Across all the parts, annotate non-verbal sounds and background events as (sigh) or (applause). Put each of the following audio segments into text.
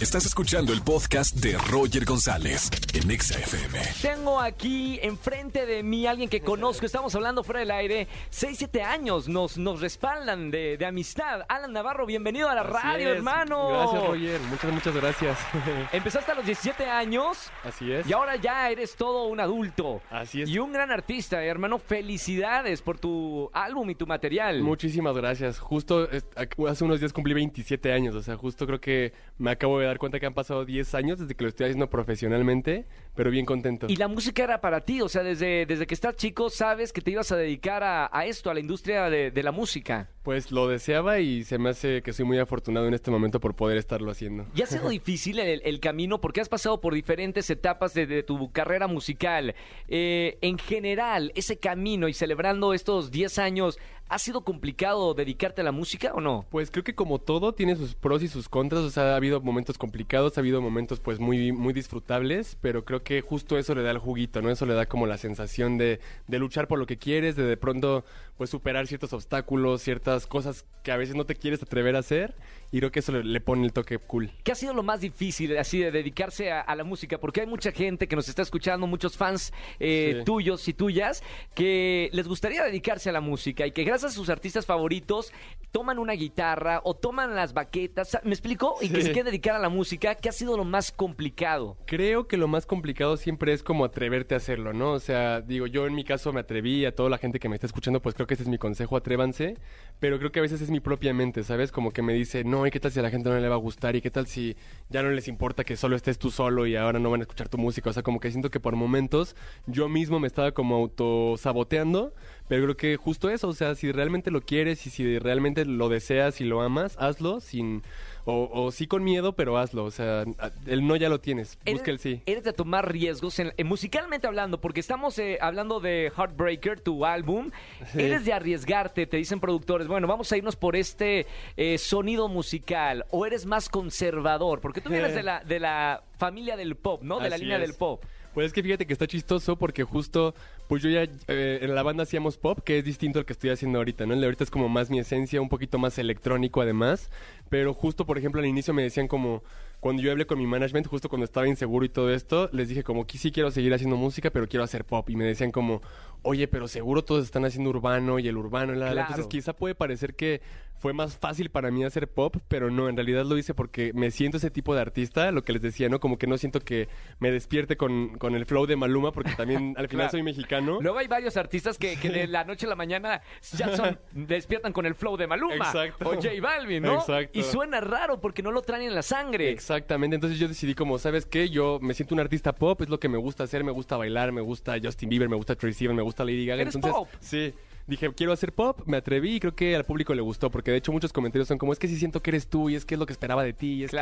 Estás escuchando el podcast de Roger González en Exa FM. Tengo aquí enfrente de mí alguien que conozco, estamos hablando fuera del aire, 6, 7 años nos, nos respaldan de, de amistad. Alan Navarro, bienvenido a la Así radio, es. hermano. Gracias, Roger. Muchas, muchas gracias. (laughs) Empezaste a los 17 años Así es. y ahora ya eres todo un adulto. Así es. Y un gran artista, hermano. Felicidades por tu álbum y tu material. Muchísimas gracias. Justo eh, hace unos días cumplí 27 años, o sea, justo creo que me acabo de dar cuenta que han pasado 10 años desde que lo estoy haciendo profesionalmente, pero bien contento. Y la música era para ti, o sea, desde, desde que estás chico sabes que te ibas a dedicar a, a esto, a la industria de, de la música. Pues lo deseaba y se me hace que soy muy afortunado en este momento por poder estarlo haciendo. ¿Y ha sido (laughs) difícil el, el camino porque has pasado por diferentes etapas de, de tu carrera musical? Eh, en general, ese camino y celebrando estos 10 años, ¿ha sido complicado dedicarte a la música o no? Pues creo que como todo tiene sus pros y sus contras, o sea, ha habido momentos complicados, ha habido momentos pues muy muy disfrutables, pero creo que justo eso le da el juguito, ¿no? Eso le da como la sensación de, de luchar por lo que quieres, de de pronto pues superar ciertos obstáculos, ciertas cosas que a veces no te quieres atrever a hacer y creo que eso le, le pone el toque cool. ¿Qué ha sido lo más difícil así de dedicarse a, a la música? Porque hay mucha gente que nos está escuchando, muchos fans eh, Sí. tuyos y tuyas, que les gustaría dedicarse a la música y que gracias a sus artistas favoritos toman una guitarra o toman las baquetas, ¿me explico? Y que se quieren dedicar a la música. ¿Qué ha sido lo más complicado? Creo que lo más complicado siempre es como atreverte a hacerlo, ¿no? O sea, digo, yo en mi caso me atreví, a toda la gente que me está escuchando, pues creo que ese es mi consejo, atrévanse, pero creo que a veces es mi propia mente, ¿sabes? Como que me dice, no, ¿y qué tal si a la gente no le va a gustar? ¿Y qué tal si ya no les importa que solo estés tú solo y ahora no van a escuchar tu música? O sea, como que siento que por momentos yo mismo me estaba como autosaboteando, pero creo que justo eso, o sea, si realmente lo quieres y si realmente lo deseas y lo amas, hazlo sin... O, o sí con miedo, pero hazlo. O sea, el no ya lo tienes. Busca el sí. Eres de tomar riesgos, en- musicalmente hablando, porque estamos eh, hablando de Heartbreaker, tu álbum. Sí. Eres de arriesgarte, te dicen productores, bueno, vamos a irnos por este eh, sonido musical. O eres más conservador, porque tú vienes de la, de la familia del pop, ¿no? De la línea es. del pop. Pues es que fíjate que está chistoso porque justo, pues yo ya eh, en la banda hacíamos pop, que es distinto al que estoy haciendo ahorita, ¿no? El de ahorita es como más mi esencia, un poquito más electrónico además, pero justo, por ejemplo, al inicio me decían como, cuando yo hablé con mi management, justo cuando estaba inseguro y todo esto, les dije como que sí quiero seguir haciendo música, pero quiero hacer pop. Y me decían como, oye, pero seguro todos están haciendo urbano y el urbano, la, la". Claro. entonces quizá puede parecer que fue más fácil para mí hacer pop, pero no, en realidad lo hice porque me siento ese tipo de artista, lo que les decía, ¿no? Como que no siento que me despierte con, con el flow de Maluma, porque también (laughs) al final Claro. soy mexicano. Luego hay varios artistas que, que de la noche a la mañana ya son, despiertan con el flow de Maluma Exacto. o J Balvin, ¿no? Exacto. Y suena raro porque no lo traen en la sangre. Exactamente, entonces yo decidí como, ¿sabes qué? Yo me siento un artista pop, es lo que me gusta hacer, me gusta bailar, me gusta Justin Bieber, me gusta Tracy Evan, me gusta Lady Gaga. ¿Eres entonces, pop? Sí. Dije, quiero hacer pop, me atreví y creo que al público le gustó, porque de hecho muchos comentarios son como, es que sí siento que eres tú y es que es lo que esperaba de ti. Es que-".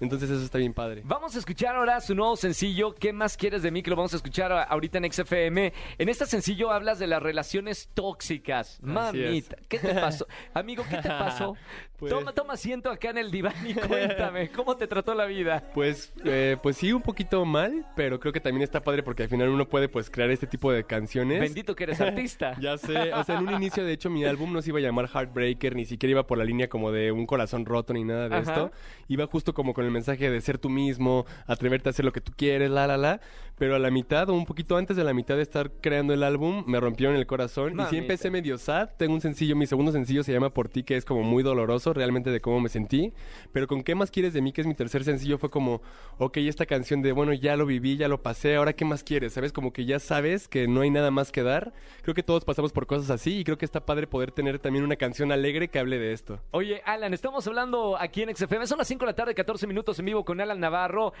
Entonces eso está bien padre. Vamos a escuchar ahora su nuevo sencillo, ¿Qué más quieres de mí? Que lo vamos a escuchar ahorita en XFM. En este sencillo hablas de las relaciones tóxicas. Mamita, ¿qué te pasó? Amigo, ¿qué te pasó? (laughs) Pues- Toma, toma asiento acá en el diván y cuéntame, (laughs) ¿cómo te trató la vida? Pues, eh, pues sí, un poquito mal, pero creo que también está padre porque al final uno puede pues crear este tipo de canciones. Bendito que eres artista. (laughs) Ya sé, o sea, en un inicio de hecho mi álbum no se iba a llamar Heartbreaker, ni siquiera iba por la línea como de un corazón roto ni nada de Ajá. esto. Iba justo como con el mensaje de ser tú mismo, atreverte a hacer lo que tú quieres, la, la, la. Pero a la mitad o un poquito antes de la mitad de estar creando el álbum, me rompieron el corazón. Y sí empecé medio sad. Tengo un sencillo, mi segundo sencillo se llama Por ti, que es como muy doloroso realmente de cómo me sentí. Pero con ¿Qué más quieres de mí? Que es mi tercer sencillo, fue como, ok, esta canción de, bueno, ya lo viví, ya lo pasé, ahora ¿qué más quieres? ¿Sabes? Como que ya sabes que no hay nada más que dar. Creo que todos pasamos por cosas así y creo que está padre poder tener también una canción alegre que hable de esto. Oye, Alan, estamos hablando aquí en XFM. Son las 5 de la tarde, 14 minutos en vivo con Alan Navarro.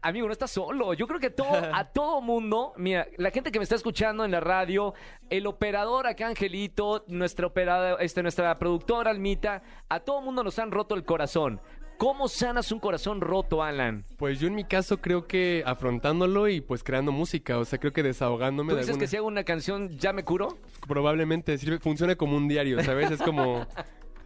Amigo, no estás solo. Yo creo que todo, (laughs) a todo mundo, mira, la gente que me está escuchando en la radio, el operador acá, Angelito, nuestra, operada, este, nuestra productora, Almita, a todo mundo nos han roto el corazón. ¿Cómo sanas un corazón roto, Alan? Pues yo en mi caso creo que afrontándolo y pues creando música, o sea, creo que desahogándome ¿Tú de dices alguna- que si hago una canción ya me curo? probablemente sirve, funciona como un diario, ¿sabes? Es como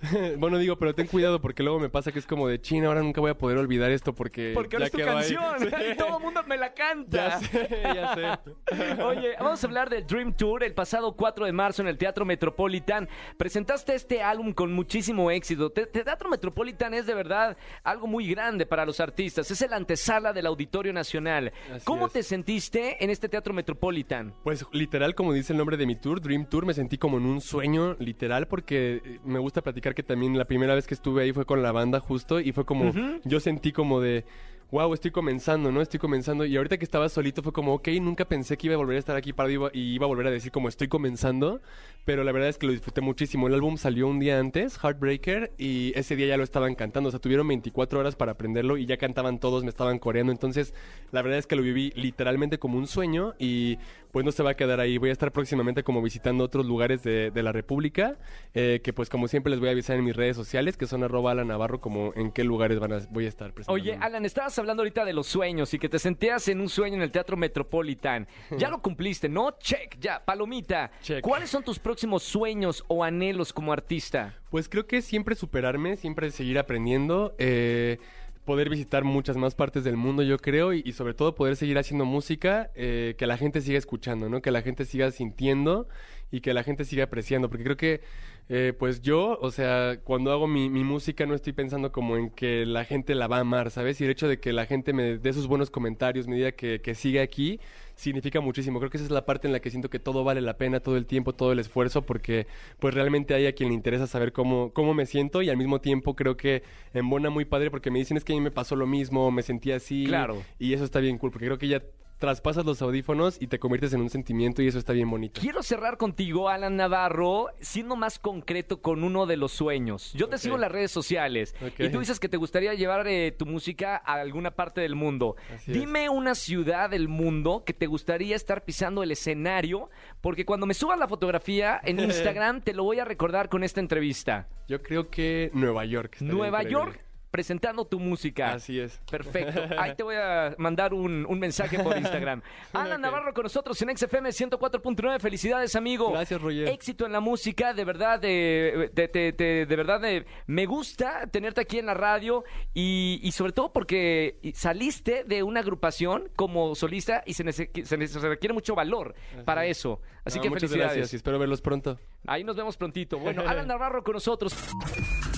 (laughs) bueno, digo, pero ten cuidado porque luego me pasa que es como de China, ahora nunca voy a poder olvidar esto porque. Porque ahora es tu quedó ahí". canción. (laughs) Sí. Y (laughs) todo el mundo me la canta. Ya sé, ya sé. Oye, vamos a hablar del Dream Tour. El pasado 4 de marzo en el Teatro Metropolitan presentaste este álbum con muchísimo éxito. Te- te- Teatro Metropolitan es de verdad algo muy grande para los artistas. Es el antesala del Auditorio Nacional. Así ¿Cómo es. te sentiste en este Teatro Metropolitan? Pues literal, como dice el nombre de mi tour, Dream Tour, me sentí como en un sueño, literal, porque eh, me gusta platicar que también la primera vez que estuve ahí fue con la banda justo y fue como, yo sentí como de, wow, estoy comenzando, ¿no? Estoy comenzando. Y ahorita que estaba solito fue como, ok, nunca pensé que iba a volver a estar aquí para y iba a volver a decir como estoy comenzando, pero la verdad es que lo disfruté muchísimo. El álbum salió un día antes, Heartbreaker, y ese día ya lo estaban cantando, o sea, tuvieron 24 horas para aprenderlo y ya cantaban todos, me estaban coreando, entonces la verdad es que lo viví literalmente como un sueño y pues no se va a quedar ahí. Voy a estar próximamente como visitando otros lugares de, la República, eh, que pues como siempre les voy a avisar en mis redes sociales, que son arroba Alan como en qué lugares van a, voy a estar presente. Oye, Alan, estabas hablando ahorita de los sueños y que te sentías en un sueño en el Teatro Metropolitan. Ya lo cumpliste, ¿no? Check, ya, palomita. Check. ¿Cuáles son tus próximos sueños o anhelos como artista? Pues creo que siempre superarme, siempre seguir aprendiendo, eh, poder visitar muchas más partes del mundo, yo creo, y, y sobre todo poder seguir haciendo música eh, que la gente siga escuchando, ¿no? Que la gente siga sintiendo y que la gente siga apreciando, porque creo que, eh, pues yo, o sea, cuando hago mi, mi música no estoy pensando como en que la gente la va a amar, ¿sabes? Y el hecho de que la gente me dé sus buenos comentarios, me diga que, que siga aquí, significa muchísimo. Creo que esa es la parte en la que siento que todo vale la pena, todo el tiempo, todo el esfuerzo, porque pues realmente hay a quien le interesa saber cómo, cómo me siento y al mismo tiempo creo que embona muy padre porque me dicen es que a mí me pasó lo mismo, me sentí así. Claro. Y eso está bien cool, porque creo que ya traspasas los audífonos y te conviertes en un sentimiento y eso está bien bonito. Quiero cerrar contigo, Alan Navarro, siendo más concreto con uno de los sueños. Yo te sigo en las redes sociales y tú dices que te gustaría llevar eh, tu música a alguna parte del mundo. Así es. Dime una ciudad del mundo que te gustaría estar pisando el escenario, porque cuando me subas la fotografía en (laughs) Instagram te lo voy a recordar con esta entrevista. Yo creo que Nueva York. Nueva increíble. York presentando tu música. Así es. Perfecto. (laughs) Ahí te voy a mandar un, un mensaje por Instagram. (laughs) Alan Ok. Navarro con nosotros en XFM 104.9. Felicidades, amigo. Gracias, Roger. Éxito en la música. De verdad, te- te- te- de verdad, eh, me gusta tenerte aquí en la radio y, y sobre todo porque saliste de una agrupación como solista y se, nece- se requiere mucho valor para eso. Así No, que muchas felicidades. gracias y espero verlos pronto. Ahí nos vemos prontito. Bueno, (laughs) Alan Navarro con nosotros.